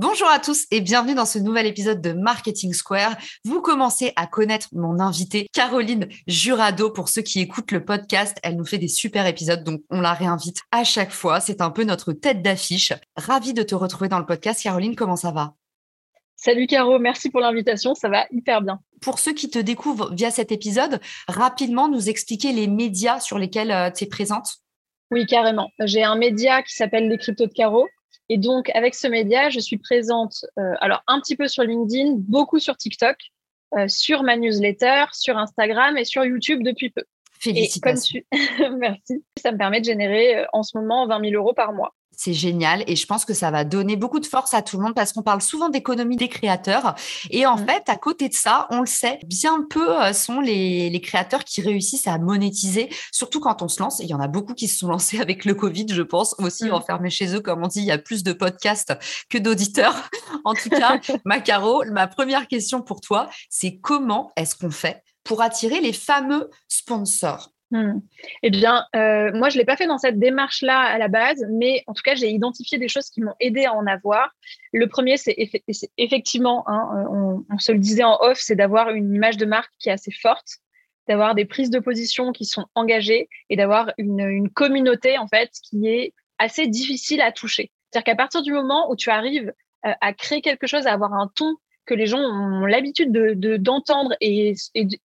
Bonjour à tous et bienvenue dans ce nouvel épisode de Marketing Square. Vous commencez à connaître mon invitée Caroline Jurado. Pour ceux qui écoutent le podcast, elle nous fait des super épisodes, donc on la réinvite à chaque fois. C'est un peu notre tête d'affiche. Ravie de te retrouver dans le podcast. Caroline, comment ça va? Salut Caro, merci pour l'invitation, ça va hyper bien. Pour ceux qui te découvrent via cet épisode, rapidement nous expliquer les médias sur lesquels euh, tu es présente Oui, carrément. J'ai un média qui s'appelle Les Cryptos de Caro et donc, avec ce média, je suis présente, euh, alors un petit peu sur LinkedIn, beaucoup sur TikTok, euh, sur ma newsletter, sur Instagram et sur YouTube depuis peu. Félicitations. Merci. Ça me permet de générer euh, en ce moment 20 000 euros par mois. C'est génial et je pense que ça va donner beaucoup de force à tout le monde parce qu'on parle souvent d'économie des créateurs. Et en mmh. fait, à côté de ça, on le sait, bien peu euh, sont les, les, créateurs qui réussissent à monétiser, surtout quand on se lance. Il y en a beaucoup qui se sont lancés avec le Covid, je pense, aussi mmh. enfermés chez eux. Comme on dit, il y a plus de podcasts que d'auditeurs. en tout cas, Macaro, ma première question pour toi, c'est comment est-ce qu'on fait pour attirer les fameux sponsors? Hmm. Eh bien, euh, moi, je ne l'ai pas fait dans cette démarche-là à la base, mais en tout cas, j'ai identifié des choses qui m'ont aidé à en avoir. Le premier, c'est effectivement, hein, on, on, se le disait en off, c'est d'avoir une image de marque qui est assez forte, d'avoir des prises de position qui sont engagées et d'avoir une, communauté, en fait, qui est assez difficile à toucher. C'est-à-dire qu'à partir du moment où tu arrives euh, à créer quelque chose, à avoir un ton que les gens ont l'habitude d'entendre de, et,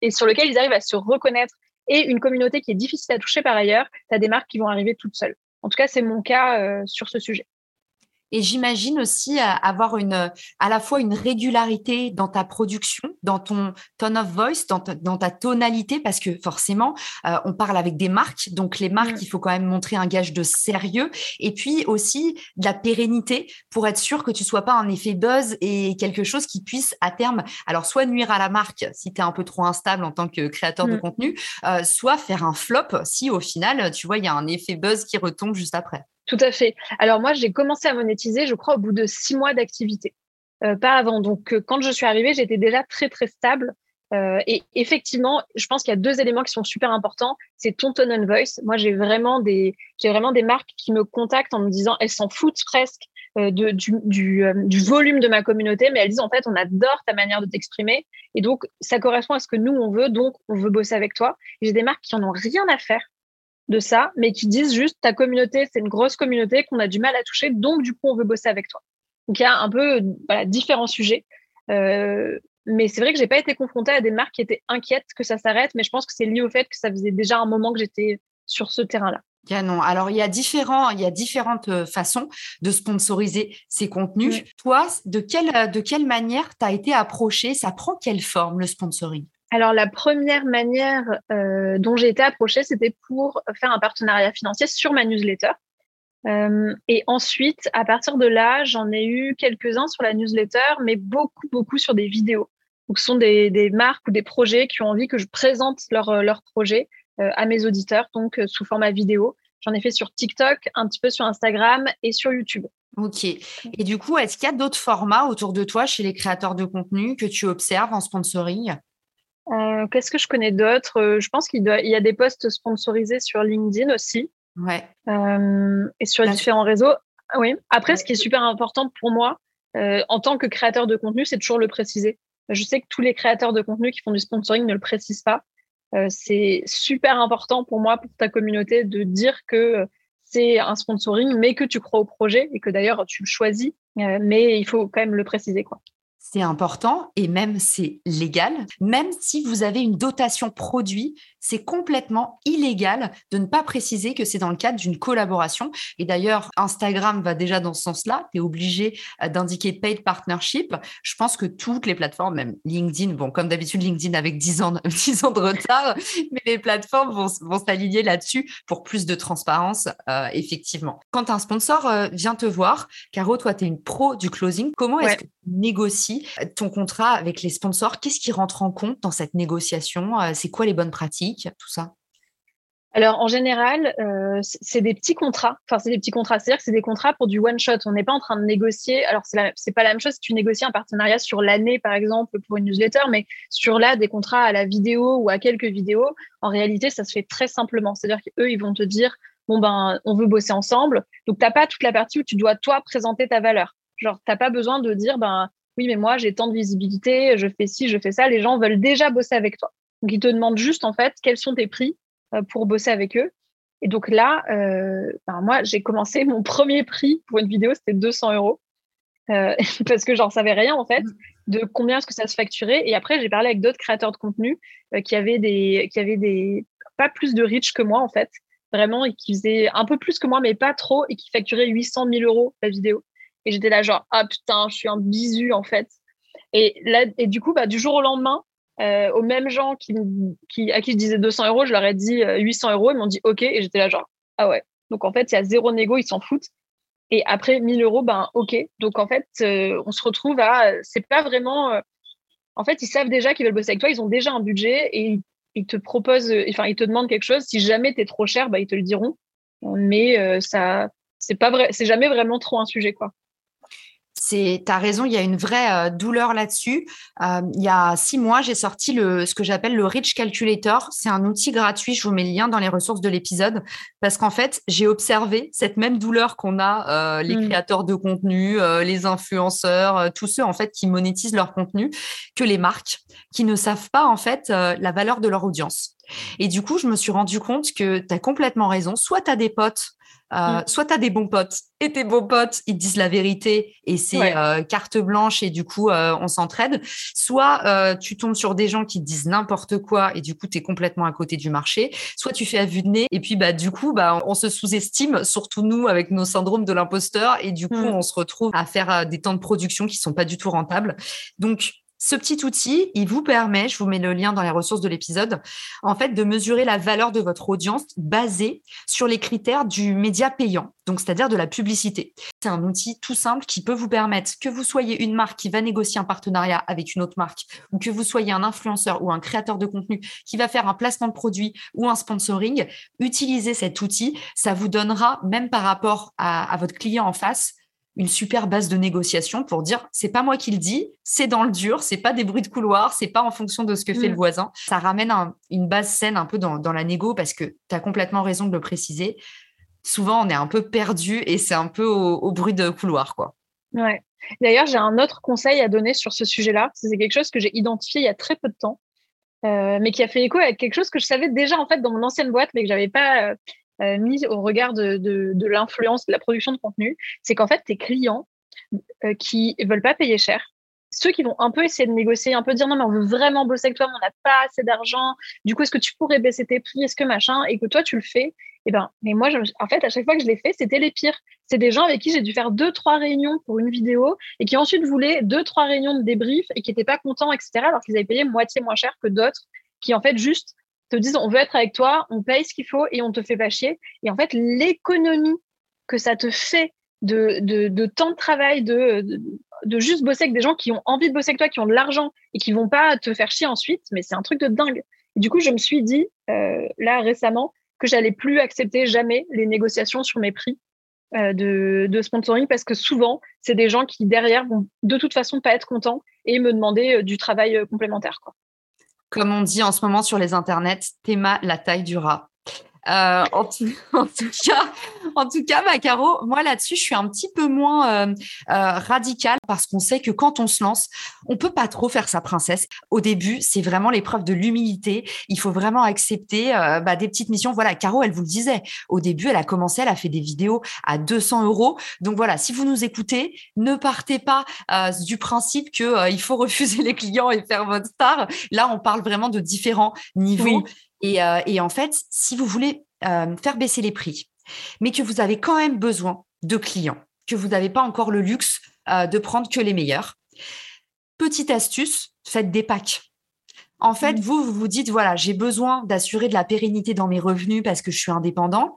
et sur lequel ils arrivent à se reconnaître et une communauté qui est difficile à toucher par ailleurs, tu as des marques qui vont arriver toutes seules. En tout cas, c'est mon cas euh, sur ce sujet. Et j'imagine aussi euh, avoir une, à la fois une régularité dans ta production, dans ton tone of voice, dans ta, dans ta tonalité, parce que forcément, euh, on parle avec des marques. Donc, les marques, mm. il faut quand même montrer un gage de sérieux. Et puis aussi de la pérennité pour être sûr que tu sois pas un effet buzz et quelque chose qui puisse à terme, alors soit nuire à la marque si tu es un peu trop instable en tant que créateur de mm. contenu, euh, soit faire un flop si au final, tu vois, il y a un effet buzz qui retombe juste après. Tout à fait. Alors moi, j'ai commencé à monétiser, je crois, au bout de six mois d'activité, euh, pas avant. Donc euh, quand je suis arrivée, j'étais déjà très très stable. Euh, et effectivement, je pense qu'il y a deux éléments qui sont super importants. C'est ton tone and voice. Moi, j'ai vraiment des j'ai vraiment des marques qui me contactent en me disant elles s'en foutent presque du, du, du, volume de ma communauté, mais elles disent en fait on adore ta manière de t'exprimer et donc ça correspond à ce que nous on veut, donc on veut bosser avec toi. J'ai des marques qui en ont rien à faire de ça, mais qui disent juste ta communauté, c'est une grosse communauté qu'on a du mal à toucher, donc du coup, on veut bosser avec toi. Donc il y a un peu voilà, différents sujets. Euh, mais c'est vrai que j'ai pas été confrontée à des marques qui étaient inquiètes que ça s'arrête, mais je pense que c'est lié au fait que ça faisait déjà un moment que j'étais sur ce terrain-là. Canon. Alors, il y a différents, il y a différentes euh, façons de sponsoriser ces contenus. Toi, de quelle, de quelle manière tu as été approché Ça prend quelle forme le sponsoring? Alors, la première manière euh, dont j'ai été approchée, c'était pour faire un partenariat financier sur ma newsletter. Euh, et ensuite, à partir de là, j'en ai eu quelques-uns sur la newsletter, mais beaucoup, beaucoup sur des vidéos. Donc, ce sont des, marques ou des projets qui ont envie que je présente leur, leur projet euh, à mes auditeurs, donc sous format vidéo. J'en ai fait sur TikTok, un petit peu sur Instagram et sur YouTube. Ok. Et du coup, est-ce qu'il y a d'autres formats autour de toi chez les créateurs de contenu que tu observes en sponsoring? Euh, qu'est-ce que je connais d'autre? Euh, Je pense qu'il y a des posts sponsorisés sur LinkedIn aussi. Ouais. Euh, et sur différents réseaux. Ah oui. Après, ce qui est super important pour moi, en tant que créateur de contenu, c'est toujours le préciser. Je sais que tous les créateurs de contenu qui font du sponsoring ne le précisent pas. c'est super important pour moi, pour ta communauté, de dire que c'est un sponsoring, mais que tu crois au projet et que d'ailleurs tu le choisis. mais il faut quand même le préciser. Quoi. C'est important et même c'est légal. Même si vous avez une dotation produit, c'est complètement illégal de ne pas préciser que c'est dans le cadre d'une collaboration. Et d'ailleurs, Instagram va déjà dans ce sens-là. Tu es obligé euh, d'indiquer paid partnership. Je pense que toutes les plateformes, même LinkedIn, bon, comme d'habitude, LinkedIn avec 10 ans, 10 ans de retard, mais les plateformes vont, vont s'aligner là-dessus pour plus de transparence, euh, effectivement. Quand un sponsor euh, vient te voir, Caro, toi, tu es une pro du closing. Comment est-ce que tu négocies ton contrat avec les sponsors, qu'est-ce qui rentre en compte dans cette négociation euh, C'est quoi les bonnes pratiques, tout ça? Alors en général, euh, c'est des petits contrats. Enfin, c'est des petits contrats. C'est-à-dire que c'est des contrats pour du one shot. On n'est pas en train de négocier. Alors c'est c'est pas la même chose si tu négocies un partenariat sur l'année, par exemple, pour une newsletter, mais sur là des contrats à la vidéo ou à quelques vidéos. En réalité, ça se fait très simplement. C'est-à-dire qu'eux, ils vont te dire bon ben, on veut bosser ensemble. Donc t'as pas toute la partie où tu dois toi présenter ta valeur. Genre t'as pas besoin de dire ben oui, mais moi, j'ai tant de visibilité, je fais ci, je fais ça. Les gens veulent déjà bosser avec toi. Donc, ils te demandent juste, en fait, quels sont tes prix euh, pour bosser avec eux. Et donc là, euh, ben, moi, j'ai commencé mon premier prix pour une vidéo, c'était 200 euros. Euh, parce que j'en savais rien, en fait, de combien est-ce que ça se facturait. Et après, j'ai parlé avec d'autres créateurs de contenu qui avaient des, qui avaient des, pas plus de reach que moi, en fait. Vraiment, et qui faisaient un peu plus que moi, mais pas trop, et qui facturaient 800 000 euros la vidéo. Et j'étais là, genre, ah putain, je suis un bisu, en fait. Et, là, et du coup, bah, du jour au lendemain, euh, aux mêmes gens qui, qui, à qui je disais 200 euros, je leur ai dit 800 euh, euros. Ils m'ont dit OK. Et j'étais là, genre, ah ouais. Donc, en fait, il y a zéro négo, ils s'en foutent. Et après 1000 euros, ben OK. Donc, en fait, euh, on se retrouve à. C'est pas vraiment. en fait, ils savent déjà qu'ils veulent bosser avec toi. Ils ont déjà un budget et ils, te proposent. Enfin, ils te demandent quelque chose. Si jamais tu es trop cher, bah, ils te le diront. Mais ça. C'est pas vrai, c'est jamais vraiment trop un sujet, quoi c'est, as raison, il y a une vraie euh, douleur là-dessus. Euh, il y a six mois, j'ai sorti le, ce que j'appelle le Rich Calculator. C'est un outil gratuit. Je vous mets le lien dans les ressources de l'épisode parce qu'en fait, j'ai observé cette même douleur qu'on a euh, les mmh. créateurs de contenu, les influenceurs, tous ceux en fait qui monétisent leur contenu, que les marques qui ne savent pas en fait la valeur de leur audience. Et du coup, je me suis rendu compte que tu as complètement raison. Soit tu as des potes euh, mm. Soit tu as des bons potes et tes bons potes, ils disent la vérité et c'est euh, carte blanche et du coup, euh, on s'entraide. Soit tu tombes sur des gens qui disent n'importe quoi et du coup, tu es complètement à côté du marché. Soit tu fais à vue de nez et puis bah, du coup, bah, on se sous-estime, surtout nous avec nos syndromes de l'imposteur et du coup, mm. on se retrouve à faire des temps de production qui sont pas du tout rentables. Donc, ce petit outil, il vous permet, je vous mets le lien dans les ressources de l'épisode, en fait, de mesurer la valeur de votre audience basée sur les critères du média payant, donc c'est-à-dire de la publicité. C'est un outil tout simple qui peut vous permettre que vous soyez une marque qui va négocier un partenariat avec une autre marque, ou que vous soyez un influenceur ou un créateur de contenu qui va faire un placement de produit ou un sponsoring, utilisez cet outil, ça vous donnera, même par rapport à, à votre client en face, une super base de négociation pour dire c'est pas moi qui le dis, c'est dans le dur, c'est pas des bruits de couloir, c'est pas en fonction de ce que fait le mm. voisin. Ça ramène une base saine un peu dans, la négo parce que tu as complètement raison de le préciser. Souvent, on est un peu perdu et c'est un peu au, bruit de couloir, quoi. Ouais. D'ailleurs, j'ai un autre conseil à donner sur ce sujet-là. C'est quelque chose que j'ai identifié il y a très peu de temps, euh, mais qui a fait écho avec quelque chose que je savais déjà en fait dans mon ancienne boîte, mais que j'avais pas euh, euh, mis au regard de, de, l'influence de la production de contenu, c'est qu'en fait, tes clients euh, qui veulent pas payer cher, ceux qui vont un peu essayer de négocier, un peu dire non, mais on veut vraiment bosser avec toi, mais on n'a pas assez d'argent, du coup, est-ce que tu pourrais baisser tes prix, est-ce que machin, et que toi, tu le fais, et eh ben, mais moi, en fait, à chaque fois que je l'ai fait, c'était les pires. C'est des gens avec qui j'ai dû faire deux, trois réunions pour une vidéo et qui ensuite voulaient deux, trois réunions de débrief et qui n'étaient pas contents, etc., alors qu'ils avaient payé moitié moins cher que d'autres qui, en fait, juste disent on veut être avec toi, on paye ce qu'il faut et on te fait pas chier. Et en fait, l'économie que ça te fait de, de, temps de travail, de, de, juste bosser avec des gens qui ont envie de bosser avec toi, qui ont de l'argent et qui vont pas te faire chier ensuite, mais c'est un truc de dingue. Et du coup, je me suis dit, euh, là récemment, que j'allais plus accepter jamais les négociations sur mes prix euh, de, de, sponsoring parce que souvent, c'est des gens qui derrière vont de toute façon pas être contents et me demander euh, du travail complémentaire. Quoi comme on dit en ce moment sur les internets, Théma la taille du rat. Euh, en, tout, cas, en tout cas, bah, Caro, moi là-dessus, je suis un petit peu moins euh, radicale parce qu'on sait que quand on se lance, on peut pas trop faire sa princesse. Au début, c'est vraiment l'épreuve de l'humilité. Il faut vraiment accepter bah, des petites missions. Voilà, Caro, elle vous le disait. Au début, elle a commencé, elle a fait des vidéos à 200 euros. Donc voilà, si vous nous écoutez, ne partez pas du principe que il faut refuser les clients et faire votre star. Là, on parle vraiment de différents niveaux. Euh, et, en fait, si vous voulez euh, faire baisser les prix, mais que vous avez quand même besoin de clients, que vous n'avez pas encore le luxe euh, de prendre que les meilleurs, petite astuce, faites des packs. En fait, mmh. vous, vous vous dites, voilà, j'ai besoin d'assurer de la pérennité dans mes revenus parce que je suis indépendant.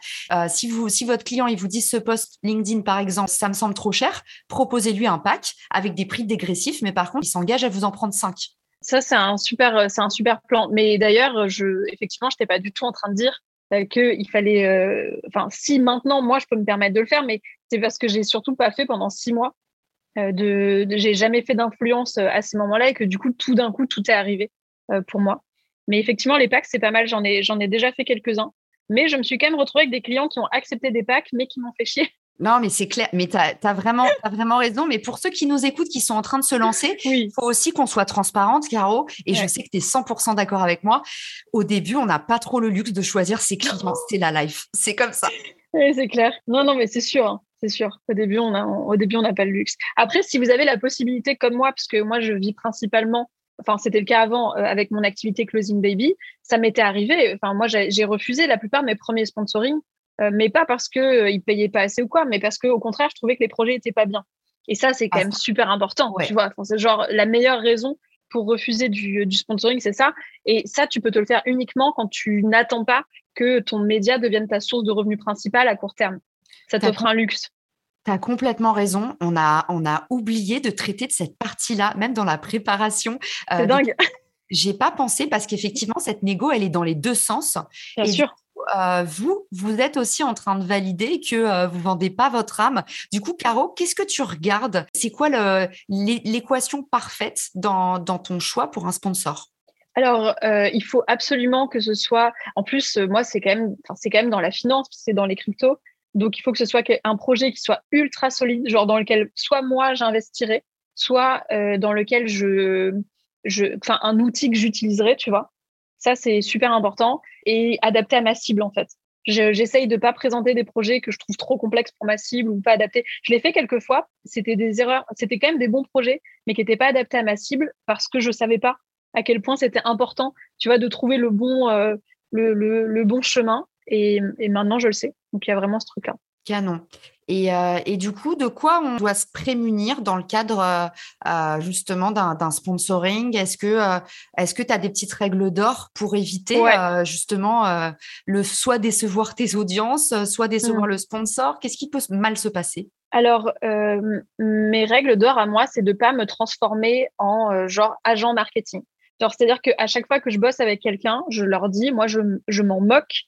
si, vous, si votre client, il vous dit ce post LinkedIn, par exemple, ça me semble trop cher, proposez-lui un pack avec des prix dégressifs, mais par contre, il s'engage à vous en prendre cinq. Ça, c'est un super, euh, c'est un super plan. Mais d'ailleurs, je, effectivement, je n'étais pas du tout en train de dire euh, qu'il fallait, euh, enfin, si maintenant, moi, je peux me permettre de le faire, mais c'est parce que j'ai surtout pas fait pendant six mois. de, j'ai jamais fait d'influence à ce moment-là et que du coup, tout d'un coup, tout est arrivé pour moi. Mais effectivement, les packs, c'est pas mal. J'en ai, j'en ai déjà fait quelques-uns. Mais je me suis quand même retrouvée avec des clients qui ont accepté des packs, mais qui m'ont fait chier non, mais c'est clair. Mais tu as, vraiment, vraiment raison. Mais pour ceux qui nous écoutent, qui sont en train de se lancer, il faut aussi qu'on soit transparente, Caro. Et je sais que tu es 100% d'accord avec moi. Au début, on n'a pas trop le luxe de choisir ses clients. C'est la life. C'est comme ça. Oui, c'est clair. Non, non, mais c'est sûr. Hein. C'est sûr. Au début, on a, au début, on n'a pas le luxe. Après, si vous avez la possibilité, comme moi, parce que moi, je vis principalement enfin c'était le cas avant euh, avec mon activité Closing Baby, ça m'était arrivé. Enfin moi j'ai refusé la plupart de mes premiers sponsoring euh, mais pas parce qu'ils euh, ne payaient pas assez ou quoi, mais parce qu'au contraire, je trouvais que les projets n'étaient pas bien. Et ça, c'est quand ah, même super important, tu vois. c'est genre la meilleure raison pour refuser du, du sponsoring, c'est ça. Et ça, tu peux te le faire uniquement quand tu n'attends pas que ton média devienne ta source de revenus principale à court terme. Ça t'offre un luxe. Tu as complètement raison. On a, on a oublié de traiter de cette partie-là, même dans la préparation. Euh, c'est dingue. J'ai pas pensé parce qu'effectivement, cette négo, elle est dans les deux sens. Bien sûr. Euh, vous, vous êtes aussi en train de valider que euh, vous vendez pas votre âme. Du coup, Caro, qu'est-ce que tu regardes? C'est quoi l'équation parfaite dans, ton choix pour un sponsor? Alors, euh, il faut absolument que ce soit. En plus, moi, c'est quand même, c'est quand même dans la finance, c'est dans les cryptos. Donc, il faut que ce soit un projet qui soit ultra solide, genre dans lequel soit moi j'investirais, soit dans lequel je, je, enfin, un outil que j'utiliserais, tu vois. Ça, c'est super important et adapté à ma cible, en fait. J'essaye de pas présenter des projets que je trouve trop complexes pour ma cible ou pas adaptés. Je l'ai fait quelques fois. C'était des erreurs. C'était quand même des bons projets, mais qui n'étaient pas adaptés à ma cible parce que je savais pas à quel point c'était important, tu vois, de trouver le bon, euh, le, le, bon chemin. Et, et maintenant, je le sais. Donc, il y a vraiment ce truc-là. Canon. Euh, et, du coup, de quoi on doit se prémunir dans le cadre euh, euh, justement d'un sponsoring? Est-ce que est-ce que tu as des petites règles d'or pour éviter justement le soit décevoir tes audiences, soit décevoir mmh. le sponsor? Qu'est-ce qui peut mal se passer? Alors, mes règles d'or à moi, c'est de pas me transformer en genre agent marketing. C'est-à-dire qu'à chaque fois que je bosse avec quelqu'un, je leur dis, moi, je, je m'en moque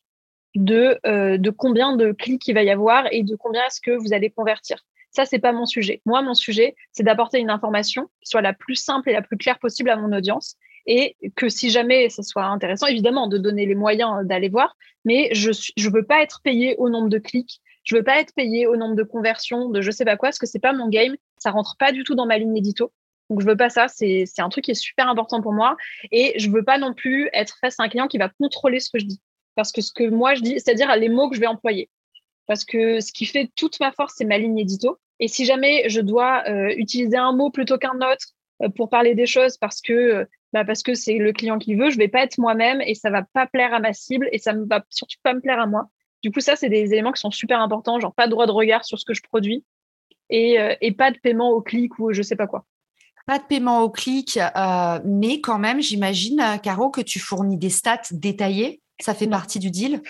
de, euh, de combien de clics il va y avoir et de combien est-ce que vous allez convertir. Ça, c'est pas mon sujet. Moi, mon sujet, c'est d'apporter une information qui soit la plus simple et la plus claire possible à mon audience et que si jamais ça soit intéressant, évidemment, de donner les moyens d'aller voir, mais je ne veux pas être payé au nombre de clics, je veux pas être payé au nombre de conversions, de je sais pas quoi, parce que c'est pas mon game, ça rentre pas du tout dans ma ligne édito. Donc je veux pas ça, c'est un truc qui est super important pour moi et je veux pas non plus être face à un client qui va contrôler ce que je dis parce que ce que moi je dis, c'est-à-dire les mots que je vais employer. Parce que ce qui fait toute ma force, c'est ma ligne édito. Et si jamais je dois euh, utiliser un mot plutôt qu'un autre euh, pour parler des choses parce que euh, bah c'est le client qui veut, je vais pas être moi-même et ça va pas plaire à ma cible et ça ne va surtout pas me plaire à moi. Du coup, ça, c'est des éléments qui sont super importants, genre pas de droit de regard sur ce que je produis et, et pas de paiement au clic ou je sais pas quoi. Pas de paiement au clic, mais quand même, j'imagine, Caro, que tu fournis des stats détaillées ça fait partie du deal?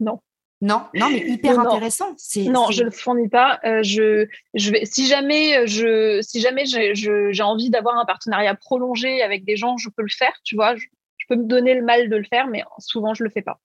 Non. Non, non, mais hyper intéressant. Non, je ne le fournis pas. Euh, je, je vais, si jamais, je, si jamais j'ai envie d'avoir un partenariat prolongé avec des gens, je peux le faire. Tu vois, je, peux me donner le mal de le faire, mais souvent je le fais pas.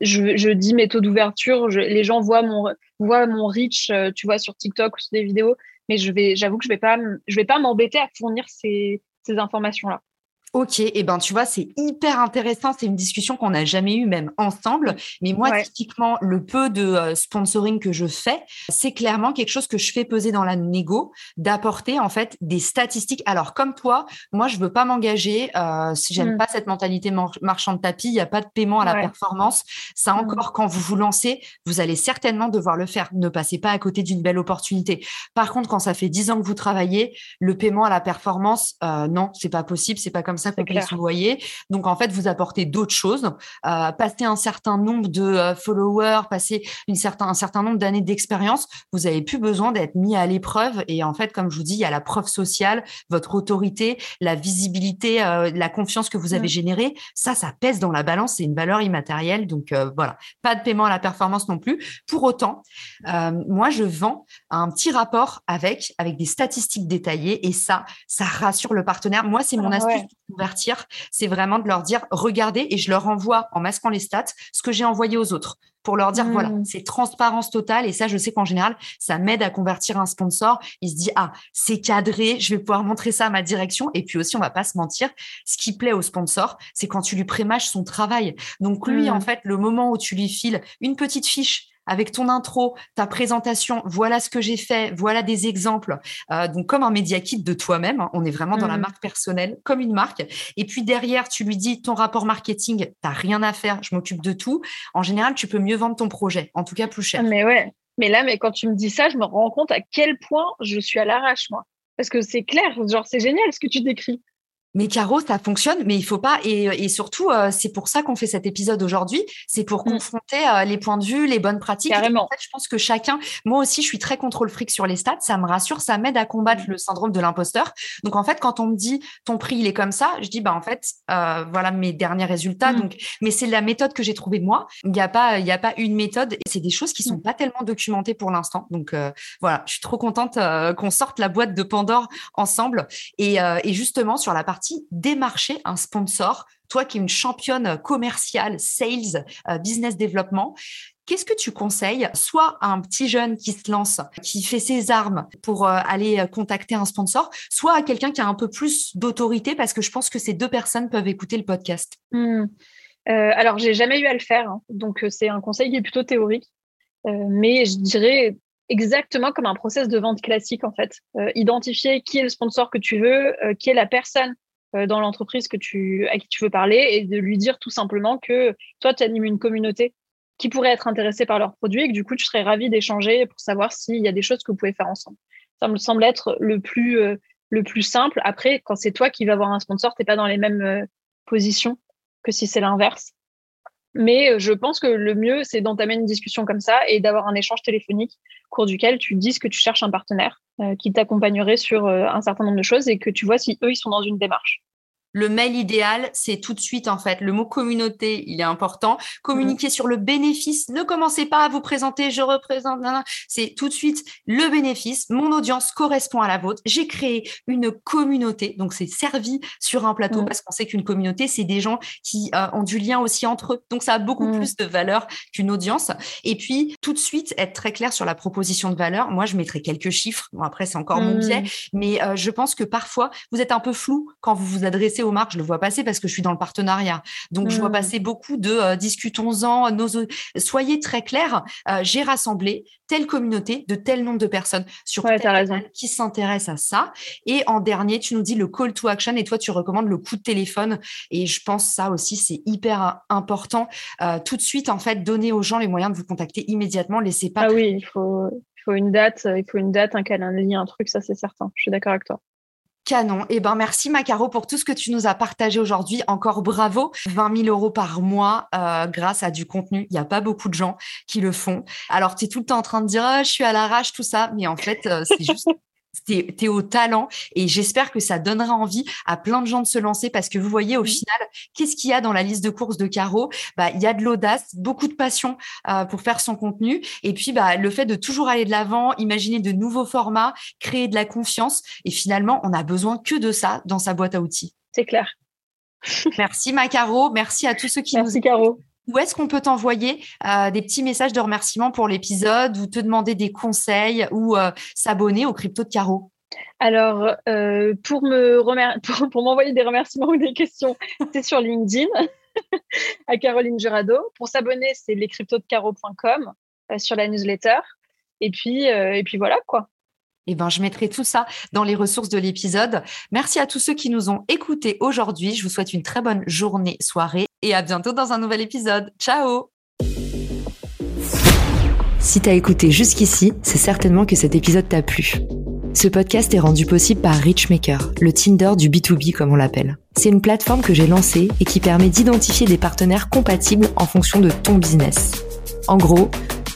Je, je dis mes taux d'ouverture. Les gens voient mon, voient mon reach, euh, tu vois, sur TikTok ou sur des vidéos, mais je vais, j'avoue que je vais pas, je vais pas m'embêter à fournir ces, ces informations-là. Ok, et eh ben tu vois, c'est hyper intéressant. C'est une discussion qu'on n'a jamais eue même ensemble. Mais moi, typiquement, le peu de euh, sponsoring que je fais, c'est clairement quelque chose que je fais peser dans la négo, d'apporter en fait des statistiques. Alors comme toi, moi je veux pas m'engager. Euh, si j'aime mm. pas cette mentalité marchand de tapis, il y a pas de paiement à la performance. Ça mm. encore, quand vous vous lancez, vous allez certainement devoir le faire. Ne passez pas à côté d'une belle opportunité. Par contre, quand ça fait dix ans que vous travaillez, le paiement à la performance, euh, non, c'est pas possible. C'est pas comme ça qu'on peut se voyer. Donc, en fait, vous apportez d'autres choses. Euh, passer un certain nombre de euh, followers, passer une certain, un certain nombre d'années d'expérience, vous avez plus besoin d'être mis à l'épreuve. Et en fait, comme je vous dis, il y a la preuve sociale, votre autorité, la visibilité, euh, la confiance que vous avez mmh. générée. Ça, ça pèse dans la balance. C'est une valeur immatérielle. Donc, euh, voilà. Pas de paiement à la performance non plus. Pour autant, moi, je vends un petit rapport avec, avec des statistiques détaillées. Et ça, ça rassure le partenaire. Moi, c'est mon ah astuce convertir, c'est vraiment de leur dire regardez et je leur envoie en masquant les stats ce que j'ai envoyé aux autres pour leur dire voilà, mmh. c'est transparence totale et ça je sais qu'en général ça m'aide à convertir un sponsor, il se dit ah, c'est cadré, je vais pouvoir montrer ça à ma direction et puis aussi on va pas se mentir, ce qui plaît au sponsor, c'est quand tu lui prémâches son travail. Donc lui en mmh. fait, le moment où tu lui files une petite fiche avec ton intro, ta présentation, voilà ce que j'ai fait, voilà des exemples. Euh, donc comme un média kit de toi-même, hein, on est vraiment dans la mmh. marque personnelle, comme une marque. Et puis derrière, tu lui dis ton rapport marketing, t'as rien à faire, je m'occupe de tout. En général, tu peux mieux vendre ton projet, en tout cas plus cher. Mais ouais. Mais là, mais quand tu me dis ça, je me rends compte à quel point je suis à l'arrache, moi. Parce que c'est clair, genre c'est génial ce que tu décris. Mais Caro, ça fonctionne, mais il faut pas. Et, et surtout, euh, c'est pour ça qu'on fait cet épisode aujourd'hui. C'est pour mm. confronter euh, les points de vue, les bonnes pratiques. Carrément. En fait, je pense que chacun, moi aussi, je suis très contrôle fric sur les stats. Ça me rassure, ça m'aide à combattre mm. le syndrome de l'imposteur. Donc, en fait, quand on me dit ton prix, il est comme ça, je dis, bah, en fait, euh, voilà mes derniers résultats. Mm. Donc, mais c'est la méthode que j'ai trouvée moi. Il n'y a pas, il a pas une méthode. Et c'est des choses qui sont pas tellement documentées pour l'instant. Donc, voilà, je suis trop contente qu'on sorte la boîte de Pandore ensemble. Et, et justement, sur la partie démarche un sponsor, toi qui es une championne commerciale, sales, euh, business développement, Qu'est-ce que tu conseilles soit à un petit jeune qui se lance, qui fait ses armes pour euh, aller euh, contacter un sponsor, soit à quelqu'un qui a un peu plus d'autorité parce que je pense que ces deux personnes peuvent écouter le podcast. Hmm. alors, j'ai jamais eu à le faire, hein. donc c'est un conseil qui est plutôt théorique, mais je dirais exactement comme un process de vente classique en fait. identifier qui est le sponsor que tu veux, qui est la personne euh, dans l'entreprise que tu, à qui tu veux parler et de lui dire tout simplement que toi, tu animes une communauté qui pourrait être intéressée par leurs produits et que du coup, tu serais ravi d'échanger pour savoir s'il y a des choses que vous pouvez faire ensemble. Ça me semble être le plus, euh, le plus simple. Après, quand c'est toi qui vas avoir un sponsor, tu n'es pas dans les mêmes euh, positions que si c'est l'inverse. Mais je pense que le mieux, c'est d'entamer une discussion comme ça et d'avoir un échange téléphonique au cours duquel tu dis que tu cherches un partenaire qui t'accompagnerait sur un certain nombre de choses et que tu vois si eux, ils sont dans une démarche. Le mail idéal, c'est tout de suite en fait. Le mot communauté, il est important. Communiquer sur le bénéfice. Ne commencez pas à vous présenter, je représente. C'est tout de suite le bénéfice. Mon audience correspond à la vôtre. J'ai créé une communauté, donc c'est servi sur un plateau parce qu'on sait qu'une communauté, c'est des gens qui euh, ont du lien aussi entre eux. Donc ça a beaucoup plus de valeur qu'une audience. Et puis tout de suite être très clair sur la proposition de valeur. Moi, je mettrai quelques chiffres. Bon après, c'est encore mon biais, mais euh, je pense que parfois vous êtes un peu flou quand vous vous adressez aux marques, je le vois passer parce que je suis dans le partenariat. Donc, je vois mmh. passer beaucoup de euh, discutons-en, nos... soyez très clairs. Euh, j'ai rassemblé telle communauté de tel nombre de personnes sur ouais, raison. qui s'intéressent à ça. Et en dernier, tu nous dis le call to action et toi, tu recommandes le coup de téléphone. Et je pense ça aussi, c'est hyper euh, important. tout de suite, en fait, donner aux gens les moyens de vous contacter immédiatement. Laissez pas. Ah oui, il faut, il faut une date, il faut une date, un calendrier, un truc, ça c'est certain. Je suis d'accord avec toi. Eh ben, merci Macaro pour tout ce que tu nous as partagé aujourd'hui. Encore bravo. 20 000 euros par mois euh, grâce à du contenu. Il n'y a pas beaucoup de gens qui le font. Alors, tu es tout le temps en train de dire, ah, je suis à l'arrache, tout ça. Mais en fait, euh, c'est juste tu es, au talent et j'espère que ça donnera envie à plein de gens de se lancer parce que vous voyez au final, qu'est-ce qu'il y a dans la liste de courses de Caro bah, Il y a de l'audace, beaucoup de passion euh, pour faire son contenu et puis bah, le fait de toujours aller de l'avant, imaginer de nouveaux formats, créer de la confiance et finalement, on a besoin que de ça dans sa boîte à outils. C'est clair. Merci Macaro, merci à tous ceux qui merci, Caro. Où est-ce qu'on peut t'envoyer euh, des petits messages de remerciement pour l'épisode ou te demander des conseils ou euh, s'abonner au Crypto de Caro Alors, euh, pour me pour, m'envoyer des remerciements ou des questions, c'est sur LinkedIn à Caroline Jurado. Pour s'abonner, c'est lescryptodecaro.com sur la newsletter. Et puis, et puis voilà quoi. Eh ben, je mettrai tout ça dans les ressources de l'épisode. Merci à tous ceux qui nous ont écoutés aujourd'hui. Je vous souhaite une très bonne journée, soirée et à bientôt dans un nouvel épisode. Ciao Si t'as écouté jusqu'ici, c'est certainement que cet épisode t'a plu. Ce podcast est rendu possible par Richmaker, le Tinder du B2B comme on l'appelle. C'est une plateforme que j'ai lancée et qui permet d'identifier des partenaires compatibles en fonction de ton business. En gros,